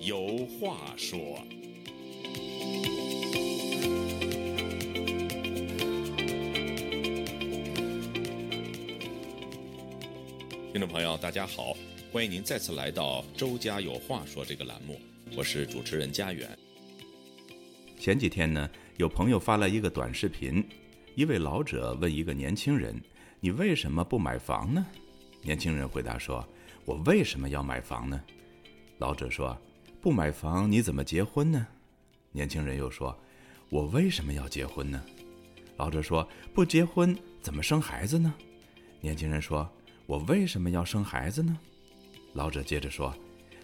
有话说。听众朋友，大家好，欢迎您再次来到《周家有话说》这个栏目，我是主持人家园。前几天呢，有朋友发来一个短视频，一位老者问一个年轻人：“你为什么不买房呢？”年轻人回答说：“我为什么要买房呢？”老者说：“不买房你怎么结婚呢？”年轻人又说：“我为什么要结婚呢？”老者说：“不结婚怎么生孩子呢？”年轻人说：“我为什么要生孩子呢？”老者接着说：“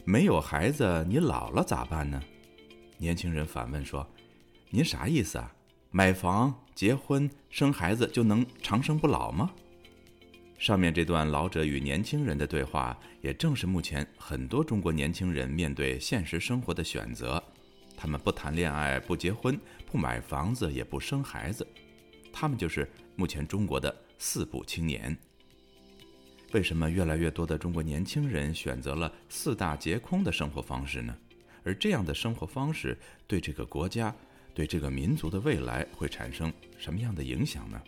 没有孩子你老了咋办呢？”年轻人反问说：“您啥意思啊？买房、结婚、生孩子就能长生不老吗？”上面这段老者与年轻人的对话，也正是目前很多中国年轻人面对现实生活的选择。他们不谈恋爱、不结婚、不买房子、也不生孩子，他们就是目前中国的“四不青年”。为什么越来越多的中国年轻人选择了四大皆空的生活方式呢？而这样的生活方式对这个国家、对这个民族的未来会产生什么样的影响呢？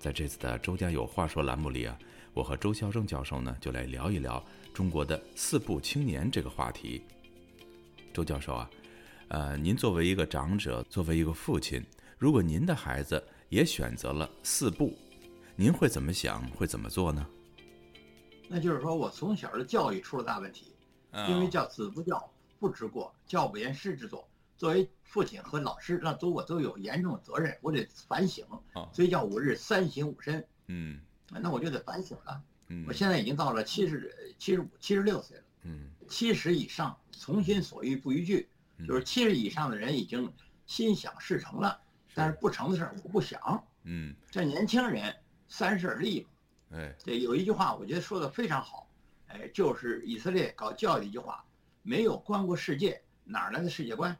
在这次的《周家有话说》栏目里啊，我和周孝正教授呢就来聊一聊中国的“四不青年”这个话题。周教授啊，呃，您作为一个长者，作为一个父亲，如果您的孩子也选择了“四不”，您会怎么想？会怎么做呢？那就是说我从小的教育出了大问题，因为叫子不教，父之过，教不严，师之作。作为父亲和老师，那都我都有严重的责任，我得反省。所以叫五日三省吾身。嗯，那我就得反省了。嗯，我现在已经到了七十、七十五、七十六岁了。嗯，七十以上，从心所欲不逾矩，就是七十以上的人已经心想事成了，但是不成的事儿我不想。嗯，这年轻人三十而立嘛。哎，对，有一句话我觉得说的非常好，哎，就是以色列搞教育的一句话：没有观过世界，哪来的世界观？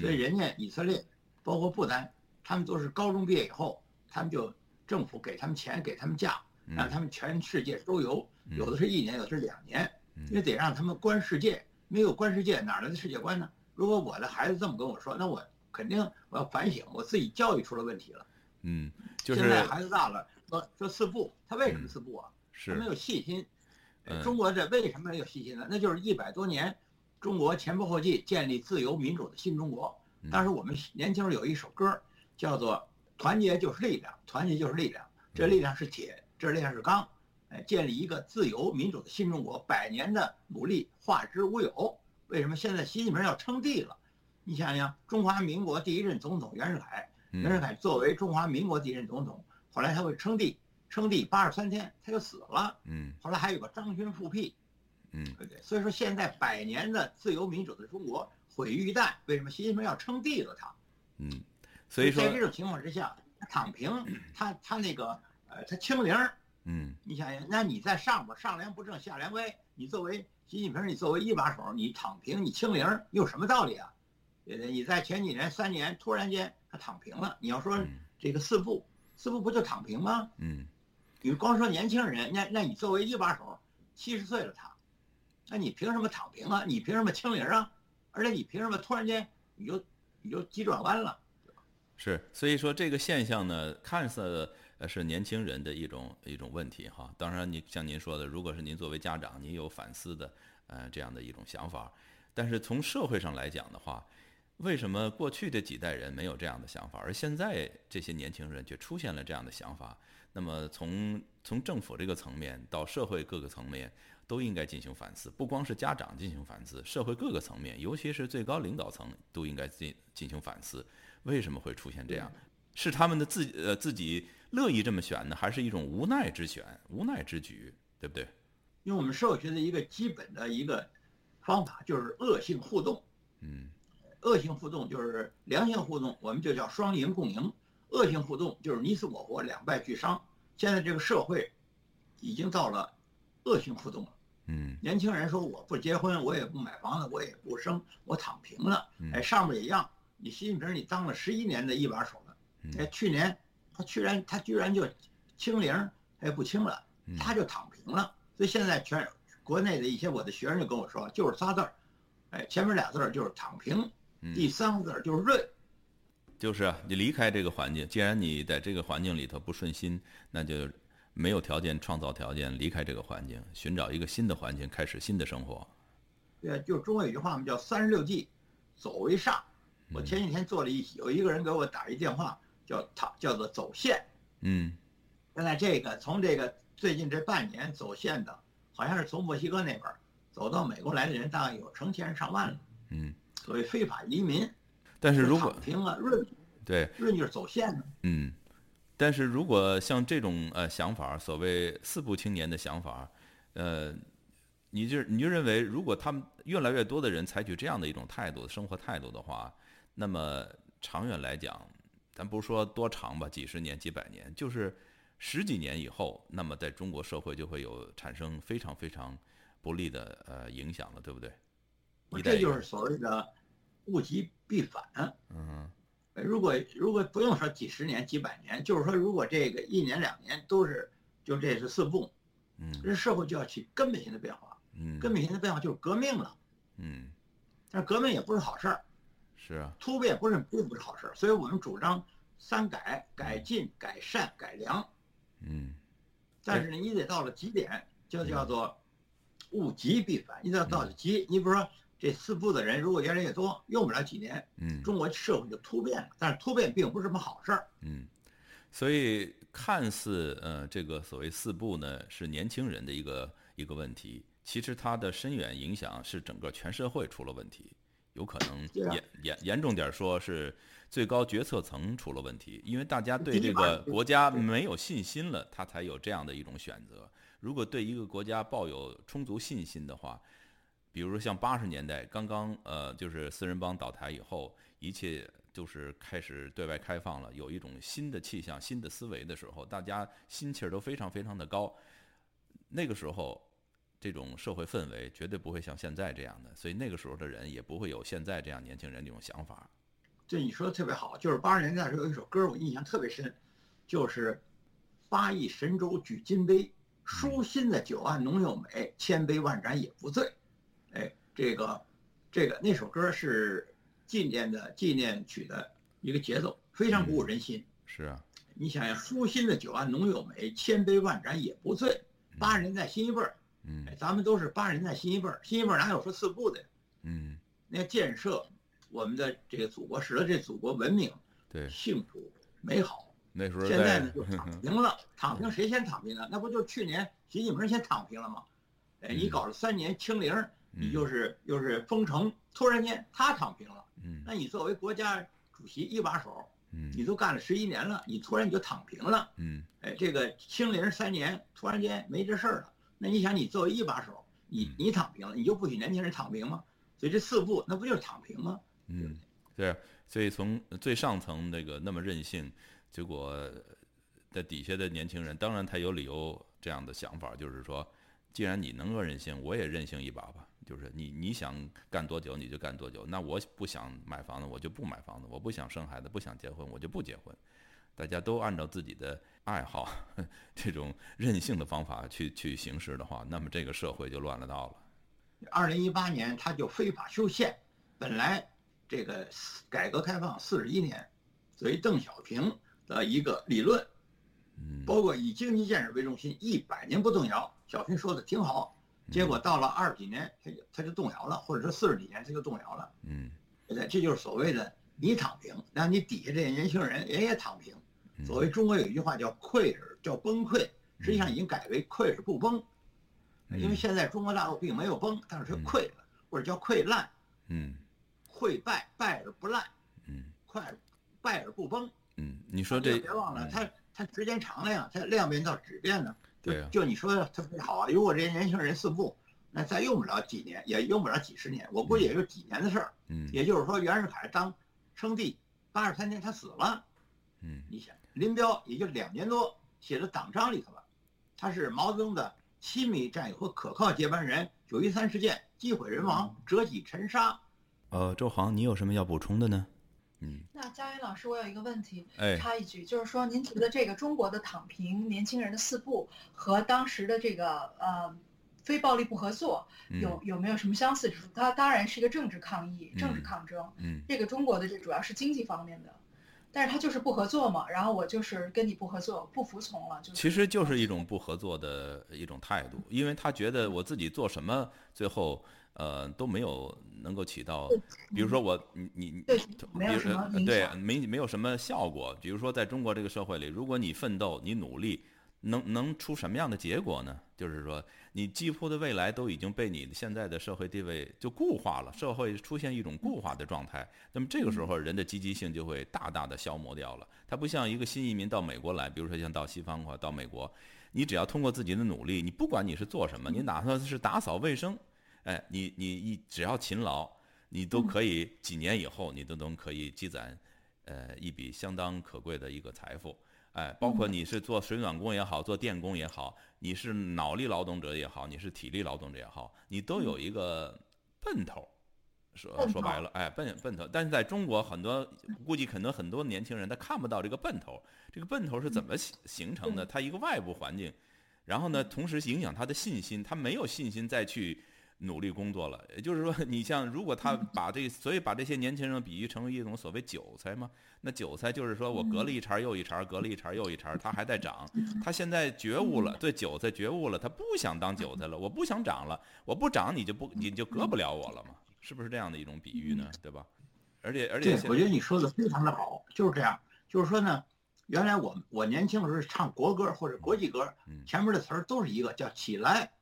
所以人家以色列，包括不丹，他们都是高中毕业以后，他们就政府给他们钱，给他们假，让他们全世界周游，有的是一年，有的是两年，因为得让他们观世界。没有观世界，哪来的世界观呢？如果我的孩子这么跟我说，那我肯定我要反省，我自己教育出了问题了。嗯，就是现在孩子大了，说说四不，他为什么四不啊？是他没有信心。中国这为什么没有信心呢？那就是一百多年。中国前仆后继建立自由民主的新中国。当时我们年轻人有一首歌，叫做“团结就是力量，团结就是力量”。这力量是铁，这力量是钢。哎，建立一个自由民主的新中国，百年的努力化之无有。为什么现在习近平要称帝了？你想想，中华民国第一任总统袁世凯，袁世凯作为中华民国第一任总统，后来他会称帝，称帝八十三天他就死了。嗯，后来还有个张勋复辟。嗯，对对，所以说现在百年的自由民主的中国毁于一旦，为什么习近平要称帝了他？嗯，所以说在这种情况之下，他躺平，他他那个呃，他清零。嗯，你想想，那你在上边上梁不正下梁歪，你作为习近平，你作为一把手，你躺平，你清零，有什么道理啊？对对，你在前几年三年突然间他躺平了，你要说这个四不四不不就躺平吗？嗯，你光说年轻人，那那你作为一把手，七十岁了他。那你凭什么躺平啊？你凭什么清零啊？而且你凭什么突然间你就你就急转弯了？是，所以说这个现象呢，看似是年轻人的一种一种问题哈。当然，你像您说的，如果是您作为家长，您有反思的呃这样的一种想法，但是从社会上来讲的话，为什么过去的几代人没有这样的想法，而现在这些年轻人却出现了这样的想法？那么从从政府这个层面到社会各个层面。都应该进行反思，不光是家长进行反思，社会各个层面，尤其是最高领导层都应该进进行反思。为什么会出现这样？是他们的自呃自己乐意这么选呢，还是一种无奈之选、无奈之举，对不对？因为我们社会学的一个基本的一个方法就是恶性互动。嗯，恶性互动就是良性互动，我们就叫双赢共赢；恶性互动就是你死我活、两败俱伤。现在这个社会已经到了恶性互动了。嗯，年轻人说我不结婚，我也不买房子，我也不生，我躺平了。哎，上面也一样。你习近平，你当了十一年的一把手了。哎，去年他居然他居然就清零，他也不清了，他就躺平了。所以现在全国内的一些我的学生就跟我说，就是仨字儿，哎，前面俩字儿就是躺平，第三个字儿就是润。就是啊，你离开这个环境，既然你在这个环境里头不顺心，那就没有条件创造条件离开这个环境，寻找一个新的环境，开始新的生活。对，就中国有句话嘛，叫“三十六计，走为上”。我前几天做了一，有一个人给我打一电话，叫他叫做走线。嗯，现在这个从这个最近这半年走线的，好像是从墨西哥那边走到美国来的人，大概有成千上万了。嗯，所谓非法移民。但是如果平了润，对润就是走线的。嗯，但是如果像这种呃想法，所谓四不青年的想法，呃，你就你就认为，如果他们越来越多的人采取这样的一种态度、生活态度的话，那么长远来讲，咱不是说多长吧，几十年、几百年，就是十几年以后，那么在中国社会就会有产生非常非常不利的呃影响了，对不对？这就是所谓的。物极必反，嗯，如果如果不用说几十年几百年，就是说如果这个一年两年都是就这是四不，嗯，这社会就要起根本性的变化，嗯，根本性的变化就是革命了，嗯，但是革命也不是好事儿，是啊，突变不是并不是好事儿，所以我们主张三改：改进、改善、改良，嗯，但是呢，你得到了极点，就叫做物极必反，你得到了极，你比如说。这四部的人如果越来越多，用不了几年，嗯，中国社会就突变了。但是突变并不是什么好事儿，嗯，所以看似呃这个所谓四部呢是年轻人的一个一个问题，其实它的深远影响是整个全社会出了问题，有可能严严严重点说是最高决策层出了问题，因为大家对这个国家没有信心了，他才有这样的一种选择。如果对一个国家抱有充足信心的话。比如说像八十年代刚刚呃，就是四人帮倒台以后，一切就是开始对外开放了，有一种新的气象、新的思维的时候，大家心气儿都非常非常的高。那个时候，这种社会氛围绝对不会像现在这样的，所以那个时候的人也不会有现在这样年轻人这种想法。对你说的特别好，就是八十年代时候有一首歌我印象特别深，就是“八亿神州举金杯，舒心的酒啊浓又美，千杯万盏也不醉。”哎，这个，这个那首歌是纪念的纪念曲的一个节奏，非常鼓舞人心。是啊，你想想，舒心的酒啊，浓又美，千杯万盏也不醉。八十年代新一辈儿，嗯，咱们都是八十年代新一辈儿，新一辈儿哪有说四不的？嗯，那建设我们的这个祖国，使得这祖国文明、对幸福美好。那时候现在呢就躺 平了，躺平谁先躺平的？那不就去年习近平先躺平了吗？哎，你搞了三年清零。你就是又是封城，突然间他躺平了，嗯，那你作为国家主席一把手，嗯，你都干了十一年了，你突然你就躺平了，嗯，哎，这个清零三年，突然间没这事儿了，那你想你作为一把手，你你躺平了，你就不许年轻人躺平吗？所以这四步那不就是躺平吗？嗯，对，所以从最上层那个那么任性，结果在底下的年轻人，当然他有理由这样的想法，就是说，既然你能够任性，我也任性一把吧。就是你你想干多久你就干多久，那我不想买房子我就不买房子，我不想生孩子不想结婚我就不结婚，大家都按照自己的爱好 这种任性的方法去去行事的话，那么这个社会就乱了道了。二零一八年他就非法修宪，本来这个改革开放四十一年，作为邓小平的一个理论，嗯，包括以经济建设为中心，一百年不动摇，小平说的挺好。结果到了二十几年，他就他就动摇了，或者说四十几年他就动摇了。嗯，对，这就是所谓的你躺平，那你底下这些年轻人人也躺平。所谓中国有一句话叫溃而叫崩溃，实际上已经改为溃而不崩，因为现在中国大陆并没有崩，但是它溃了，或者叫溃烂。嗯，溃败败而不烂。嗯，快败而不崩。嗯，你说这别忘了，它它时间长了呀，它量变到质变呢。对，就你说的特别好啊！如果这些年轻人四步，那再用不了几年，也用不了几十年，我估计也就几年的事儿。嗯，也就是说，袁世凯当称帝八十三年，他死了。嗯，你想，林彪也就两年多，写在党章里头了。他是毛泽东的亲密战友和可靠接班人。九一三事件，机毁人亡，折戟沉沙。呃，周航，你有什么要补充的呢？嗯，那佳云老师，我有一个问题，哎，插一句，就是说，您觉得这个中国的躺平年轻人的四步和当时的这个呃非暴力不合作嗯有有没有什么相似之处？它当然是一个政治抗议、政治嗯抗争。嗯这个中国的这主要是经济方面的，但是他就是不合作嘛，然后我就是跟你不合作，不服从了，就是其实就是一种不合作的一种态度，因为他觉得我自己做什么，最后呃都没有能够起到，比如说我你你你对没有比如什么呃对没没有什么效果。比如说在中国这个社会里，如果你奋斗，你努力，能能出什么样的结果呢？就是说，你几乎的未来都已经被你现在的社会地位就固化了，社会出现一种固化的状态。那么这个时候，人的积极性就会大大的消磨掉了。它不像一个新移民到美国来，比如说像到西方的话，到美国，你只要通过自己的努力，你不管你是做什么，你哪怕是打扫卫生，哎，你你一只要勤劳，你都可以几年以后，你都能可以积攒，呃，一笔相当可贵的一个财富。哎，包括你是做水暖工也好，做电工也好，你是脑力劳动者也好，你是体力劳动者也好，你都有一个奔头。说说白了，哎，奔奔头。但是在中国，很多估计可能很多年轻人他看不到这个奔头。这个奔头是怎么形形成的？他一个外部环境，然后呢，同时影响他的信心，他没有信心再去努力工作了。也就是说，你像如果他把这，所以把这些年轻人比喻成为一种所谓韭菜嘛，那韭菜就是说我割了一茬又一茬，割了一茬又一茬，它还在长。他现在觉悟了，对韭菜觉悟了，他不想当韭菜了，我不想长了，我不长你就不你就割不了我了嘛，是不是这样的一种比喻呢？对吧？而且而且对，我觉得你说的非常的好，就是这样。就是说呢，原来我我年轻的时候唱国歌或者国际歌嗯，前面的词儿都是一个叫起来，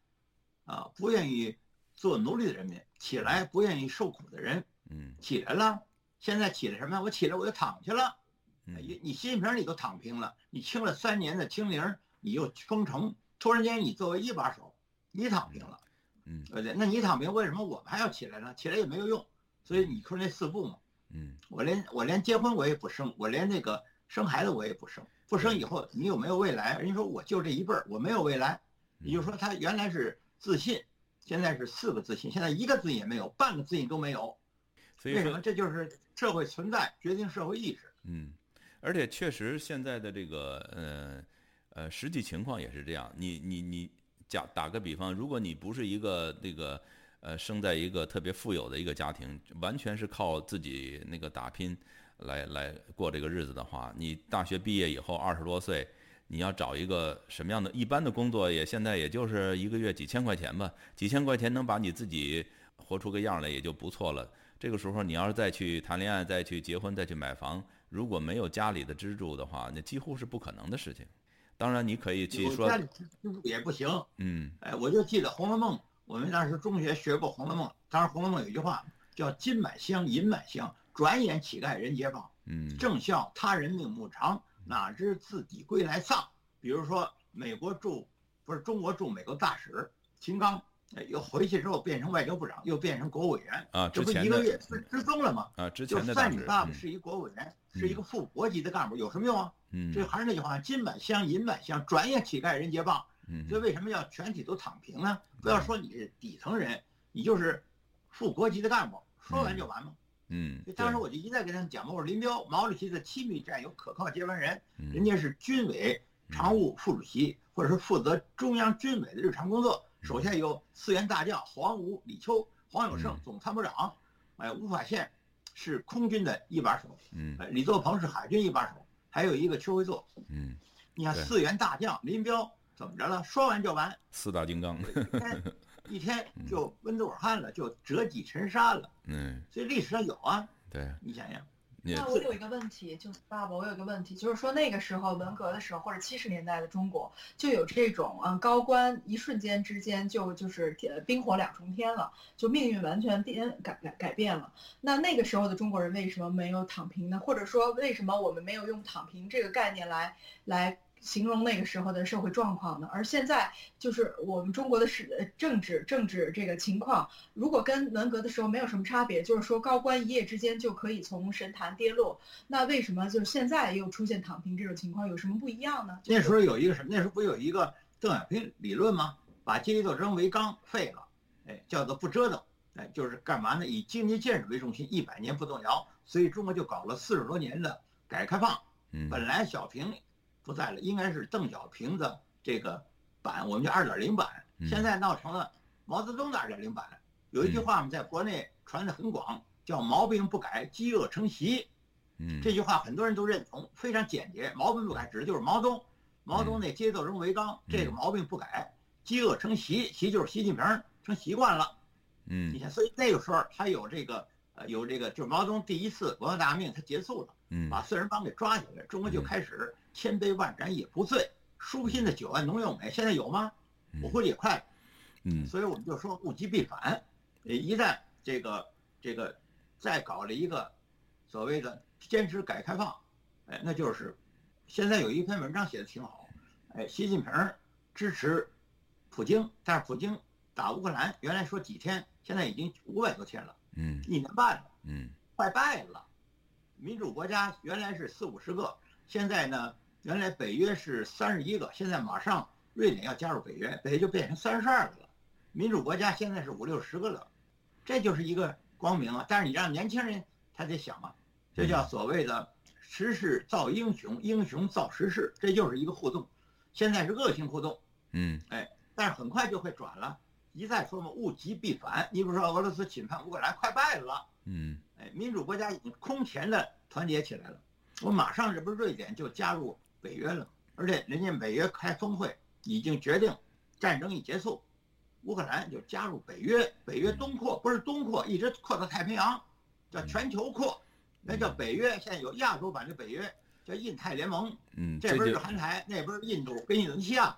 啊，不愿意做奴隶的人民，起来，不愿意受苦的人，嗯起来了。现在起来什么呀？我起来我就躺去了。嗯你你习近平你都躺平了，你清了三年的清零，你又封城，突然间你作为一把手，你躺平了，嗯对不对？那你躺平，为什么我们还要起来呢？起来也没有用。所以你说那四不嘛，嗯我连我连结婚我也不生，我连那个生孩子我也不生，不生以后你有没有未来？人家说我就这一辈儿，我没有未来。嗯也就是说他原来是自信，现在是四个自信，现在一个自信也没有，半个自信都没有。所以说为什么？这就是社会存在决定社会意识。嗯，而且确实现在的这个呃呃实际情况也是这样。你你你假打个比方，如果你不是一个那个呃生在一个特别富有的一个家庭，完全是靠自己那个打拼来来过这个日子的话，你大学毕业以后二十多岁。你要找一个什么样的一般的工作，也现在也就是一个月几千块钱吧，几千块钱能把你自己活出个样来也就不错了。这个时候你要是再去谈恋爱、再去结婚、再去买房，如果没有家里的支柱的话，那几乎是不可能的事情。当然，你可以去说有家，里支柱也不行。嗯哎，我就记得《红楼梦》，我们当时中学学过《红楼梦》，当时《红楼梦》有一句话叫“金满箱，银满箱，转眼乞丐人皆谤。嗯正笑他人命不长，哪知自己归来丧。”比如说，美国驻不是中国驻美国大使秦刚，哎，又回去之后变成外交部长，又变成国务委员，啊，这不一个月失失踪了吗？啊，之就前的大使，算你爸爸嗯是一国务委员，是一个副国级的干部，有什么用啊？嗯这还是那句话，金满箱，银满箱，转眼乞丐人皆谤。嗯所以为什么要全体都躺平呢？不要说你是底层人，你就是副国级的干部，说完就完嘛。嗯，所以当时我就一再跟他们讲嘛，我说林彪、毛主席的亲密战友、可靠接班人，人家是军委常务副主席，或者是负责中央军委的日常工作，手下有四员大将黄武、李秋、黄有胜嗯。总参谋长，哎，吴法宪是空军的一把手，嗯。哎李作鹏是海军一把手，还有一个邱会作。嗯，你看四员大将林彪怎么着了？说完就完，四大金刚，一天就温度尔汗了，就折戟沉沙了。嗯，所以历史上有啊，对，你想想，那我有一个问题，就是爸爸，我有一个问题，就是说那个时候文革的时候，或者七十年代的中国，就有这种嗯高官一瞬间之间就就是呃冰火两重天了，就命运完全变改改改变了。那那个时候的中国人为什么没有躺平呢？或者说为什么我们没有用躺平这个概念来来形容那个时候的社会状况呢？而现在就是我们中国的是呃政治政治这个情况，如果跟文革的时候没有什么差别，就是说高官一夜之间就可以从神坛跌落，那为什么就是现在又出现躺平这种情况，有什么不一样呢？那时候有一个什么？那时候不有一个邓小平理论吗？把阶级斗争为纲废了，哎，叫做不折腾，哎，就是干嘛呢？以经济建设为中心，一百年不动摇。所以中国就搞了四十多年的改革开放。嗯本来小平不在了，应该是邓小平的这个版，我们叫二点零版，嗯现在闹成了毛泽东的二点零版。有一句话我们，在国内传的很广，叫“毛病不改，饥饿成习”。嗯，这句话很多人都认同，非常简洁。毛病不改指的就是毛泽东，毛泽东那节奏中为纲，这个毛病不改，饥饿成习，习就是习近平成习惯了。嗯你看，所以那个时候他有这个呃有这个，就是毛泽东第一次文化大革命他结束了，嗯把四人帮给抓起来，中国就开始千杯万盏也不醉，舒心的酒啊浓又美。现在有吗？我估计也快了。嗯所以我们就说物极必反，呃，一旦这个这个再搞了一个所谓的坚持改革开放，哎，那就是现在有一篇文章写的挺好，哎，习近平支持普京，但是普京打乌克兰原来说几天，现在已经五百多天了，嗯一年半了，嗯快败了。民主国家原来是四五十个，现在呢，原来北约是三十一个，现在马上瑞典要加入北约，北约就变成三十二个了。民主国家现在是五六十个了，这就是一个光明啊。但是你让年轻人他得想啊，这叫所谓的时势造英雄，英雄造时势，这就是一个互动。现在是恶性互动，嗯哎但是很快就会转了。一再说嘛，物极必反。你比如说俄罗斯侵犯乌克兰，快败了。嗯哎，民主国家已经空前的团结起来了。我马上这不是瑞典就加入北约了，而且人家北约开峰会已经决定，战争一结束，乌克兰就加入北约。北约东扩不是东扩，一直扩到太平洋，叫全球扩，那叫北约。现在有亚洲版的北约，叫印太联盟。嗯，这边是韩台，那边是印度跟印度尼西亚。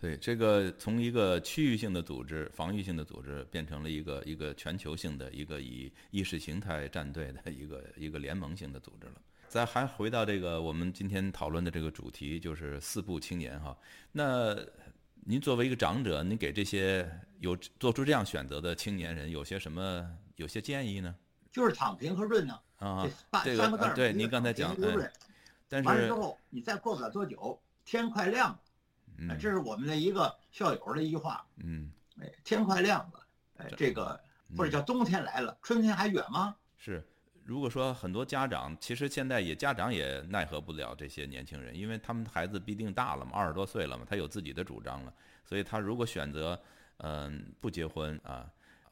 对这个从一个区域性的组织、防御性的组织，变成了一个一个全球性的一个以意识形态战队的一个一个联盟性的组织了。再还回到这个我们今天讨论的这个主题，就是四不青年哈。那您作为一个长者，您给这些有做出这样选择的青年人有些什么有些建议呢？就是躺平和润呢，啊这，个三个字对您刚才讲哎躺平一个润但是完了之后，你再过不了多久，天快亮了。这是我们的一个校友的一句话。嗯哎，天快亮了，哎，这这个或者叫冬天来了，春天还远吗？是，如果说很多家长，其实现在也家长也奈何不了这些年轻人，因为他们孩子必定大了嘛，二十多岁了嘛，他有自己的主张了，所以他如果选择嗯、不结婚啊，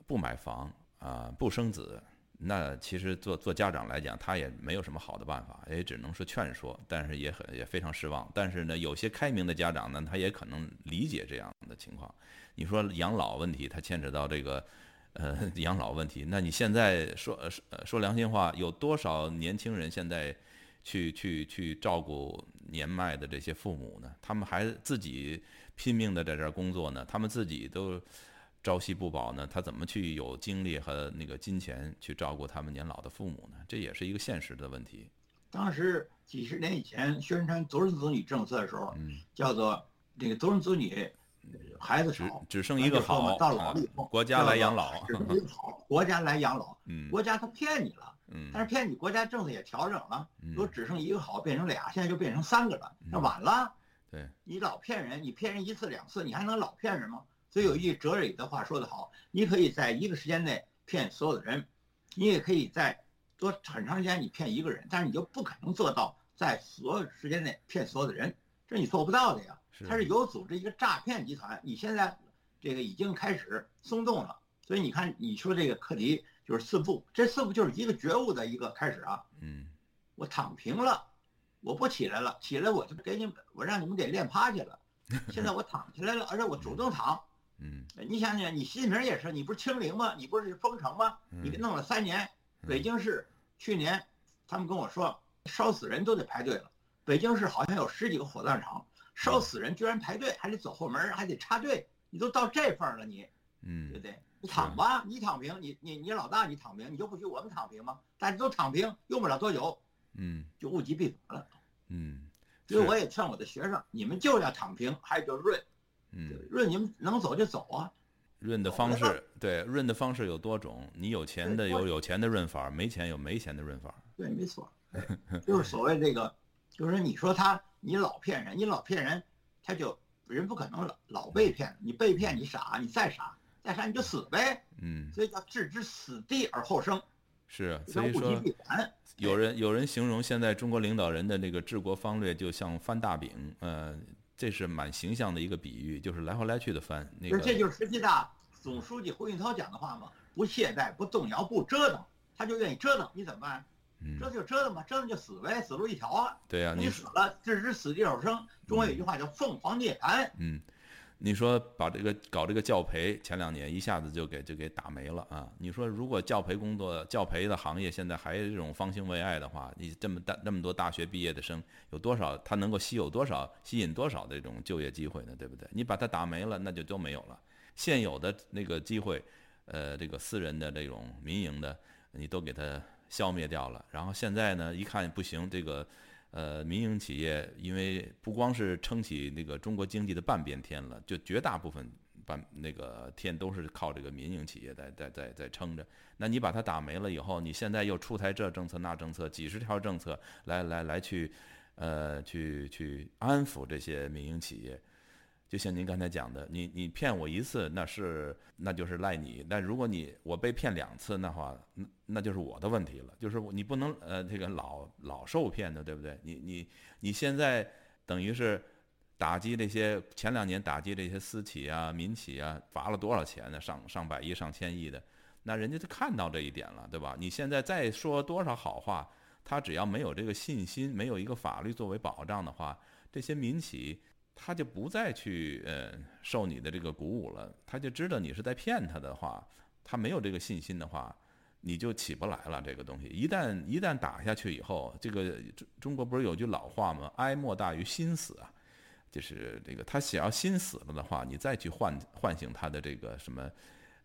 不买房啊，不生子。那其实做做家长来讲，他也没有什么好的办法，也只能是劝说，但是也很也非常失望。但是呢，有些开明的家长呢，他也可能理解这样的情况。你说养老问题，它牵扯到这个呃 养老问题，那你现在说说呃说良心话，有多少年轻人现在去去去照顾年迈的这些父母呢？他们还自己拼命的在这儿工作呢，他们自己都朝夕不保呢，他怎么去有精力和那个金钱去照顾他们年老的父母呢？这也是一个现实的问题。当时几十年以前宣传独生子女政策的时候，嗯，叫做那个独生子女孩子只少，只剩一个好，到老啊了以后，国家来养老。只剩一个好，国家来养老，嗯国家他骗你了，嗯但是骗你，国家政策也调整了，嗯说只剩一个好变成俩，现在就变成三个了，那晚了。对，你老骗人，你骗人一次两次，你还能老骗人吗？所以有一句哲理的话说得好，你可以在一个时间内骗所有的人，你也可以在多很长时间你骗一个人，但是你就不可能做到在所有时间内骗所有的人，这你做不到的呀。是它是有组织一个诈骗集团，你现在这个已经开始松动了，所以你看你说这个课题就是四步，这四步就是一个觉悟的一个开始啊。嗯我躺平了，我不起来了，起来我就给你们，我让你们给练趴下了。现在我躺起来了，而且我主动躺。嗯你想想，你习近平也是，你不是清零吗？你不是封城吗？你给弄了三年，北京市去年他们跟我说烧死人都得排队了，北京市好像有十几个火葬场，烧死人居然排队，还得走后门，还得插队，你都到这份儿了，你嗯对嗯不对？你躺吧，你躺平，你你你老大你躺平，你就不许我们躺平吗？大家都躺平，用不了多久嗯就物极必反了。嗯，所以我也劝我的学生，你们就要躺平，还有就是润，嗯。润你们能走就走啊。润的方式，对润的方式有多种，你有钱的有有钱的润法，没钱有没钱的润法。对，没错，就是所谓这个，就是你说他你老骗人，你老骗人，他就人不可能老老被骗，你被骗你傻，你再傻再傻你就死呗，嗯，所以叫置之死地而后生，是，所以说。有人有人形容现在中国领导人的那个治国方略就像翻大饼，呃，这是蛮形象的一个比喻，就是来回来去的翻。那个这就是十七大总书记胡锦涛讲的话嘛，不懈怠，不动摇，不折腾，他就愿意折腾，你怎么办？折腾就折腾吧，折腾就死呗，死路一条啊。对呀，你死了，置之死地而后生。中国有句话叫凤凰涅槃。嗯。你说把这个搞这个教培，前两年一下子就给就给打没了啊！你说如果教培工作、教培的行业现在还这种方兴未艾的话，你这么大那么多大学毕业的生，有多少他能够吸有多少吸引多少这种就业机会呢？对不对？你把它打没了，那就都没有了。现有的那个机会，呃，这个私人的这种民营的，你都给它消灭掉了。然后现在呢，一看不行，这个。呃，民营企业因为不光是撑起那个中国经济的半边天了，就绝大部分半那个天都是靠这个民营企业在在在在撑着。那你把它打没了以后，你现在又出台这政策那政策，几十条政策来来来去，呃，去去安抚这些民营企业。就像您刚才讲的，你你骗我一次，那是那就是赖你；但如果你我被骗两次，那话那那就是我的问题了。就是你不能呃这个老老受骗的，对不对？你你你现在等于是打击这些前两年打击这些私企啊、民企啊，罚了多少钱呢？上上百亿、上千亿的，那人家就看到这一点了，对吧？你现在再说多少好话，他只要没有这个信心，没有一个法律作为保障的话，这些民企。他就不再去呃受你的这个鼓舞了，他就知道你是在骗他的话，他没有这个信心的话，你就起不来了。这个东西一旦一旦打下去以后，这个中中国不是有句老话吗？哀莫大于心死啊，就是这个他想要心死了的话，你再去唤唤醒他的这个什么，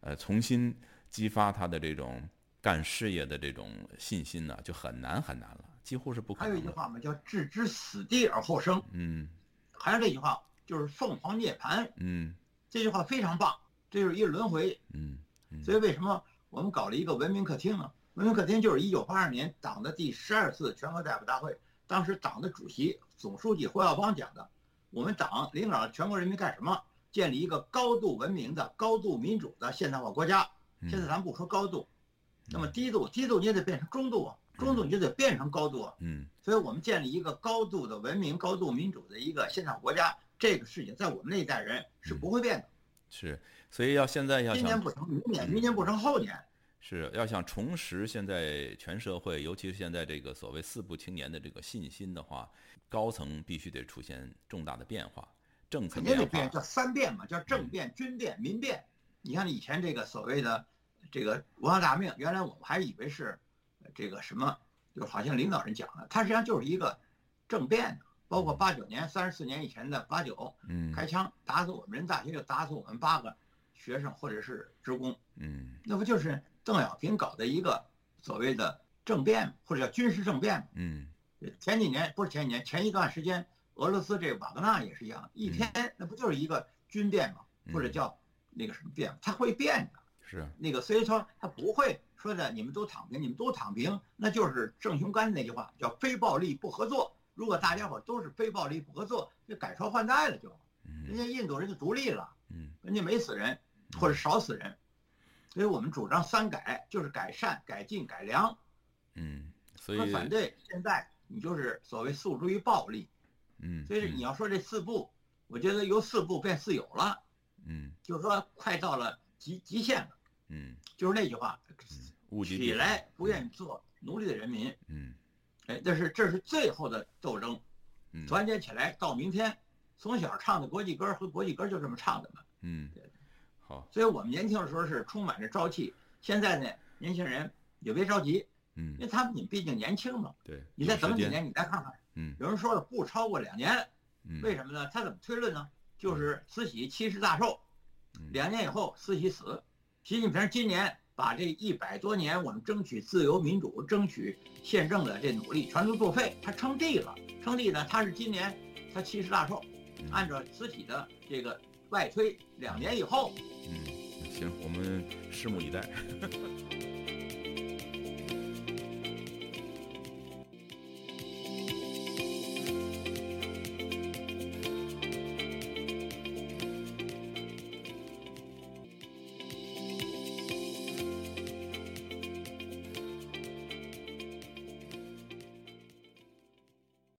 呃，重新激发他的这种干事业的这种信心呢，就很难很难了，几乎是不可能。还有一句话嘛，叫置之死地而后生。嗯。还是这句话，就是凤凰涅槃。嗯，这句话非常棒，这就是一个轮回。嗯，所以为什么我们搞了一个文明客厅呢？文明客厅就是一九八二年党的第十二次全国代表大会，当时党的主席、总书记胡耀邦讲的，我们党领导全国人民干什么？建立一个高度文明的、高度民主的现代化国家。现在咱不说高度，那么低度，低度你也得变成中度啊。中度你就得变成高度，嗯，所以我们建立一个高度的文明、高度民主的一个现代国家，这个事情在我们那一代人是不会变的。是，所以要现在要今年不成明年，明年不成后年。是要想重拾现在全社会，尤其是现在这个所谓四不青年的这个信心的话，高层必须得出现重大的变化，政策肯定得变，叫三变嘛，叫政变、军变、民变。你看以前这个所谓的这个文化大革命，原来我们还以为是。这个什么，就好像领导人讲的，它实际上就是一个政变，包括八九年、三十四年以前的八九，嗯，开枪打死我们人大学就打死我们八个学生或者是职工，嗯，那不就是邓小平搞的一个所谓的政变，或者叫军事政变嗯，前几年不是前几年，前一段时间俄罗斯这瓦格纳也是一样，一天那不就是一个军变吗？或者叫那个什么变，它会变的。是。那个，所以说他不会说的，你们都躺平，你们都躺平，那就是郑雄干那句话，叫非暴力不合作。如果大家伙都是非暴力不合作，就改朝换代了，就，人家印度人就独立了，嗯，人家没死人或者少死人，所以我们主张三改，就是改善、改进、改良，嗯，所以反对现在你就是所谓诉诸于暴力，嗯，所以你要说这四步，我觉得由四步变四有了，嗯，就是说快到了极极限了。嗯，就是那句话，起来不愿意做奴隶的人民，嗯，哎，这是这是最后的斗争，团结起来到明天。从小唱的国际歌和国际歌就这么唱的嘛，嗯，好。所以我们年轻的时候是充满着朝气，现在呢，年轻人也别着急，嗯，因为他们你毕竟年轻嘛，对，你再等几年，你再看看，嗯，有人说了不超过两年，为什么呢？他怎么推论呢？就是慈禧七十大寿，两年以后慈禧死。习近平今年把这一百多年我们争取自由民主、争取宪政的这努力全都作废，他称帝了。称帝呢，他是今年他七十大寿，按照慈禧的这个外推，两年以后。嗯，行，我们拭目以待。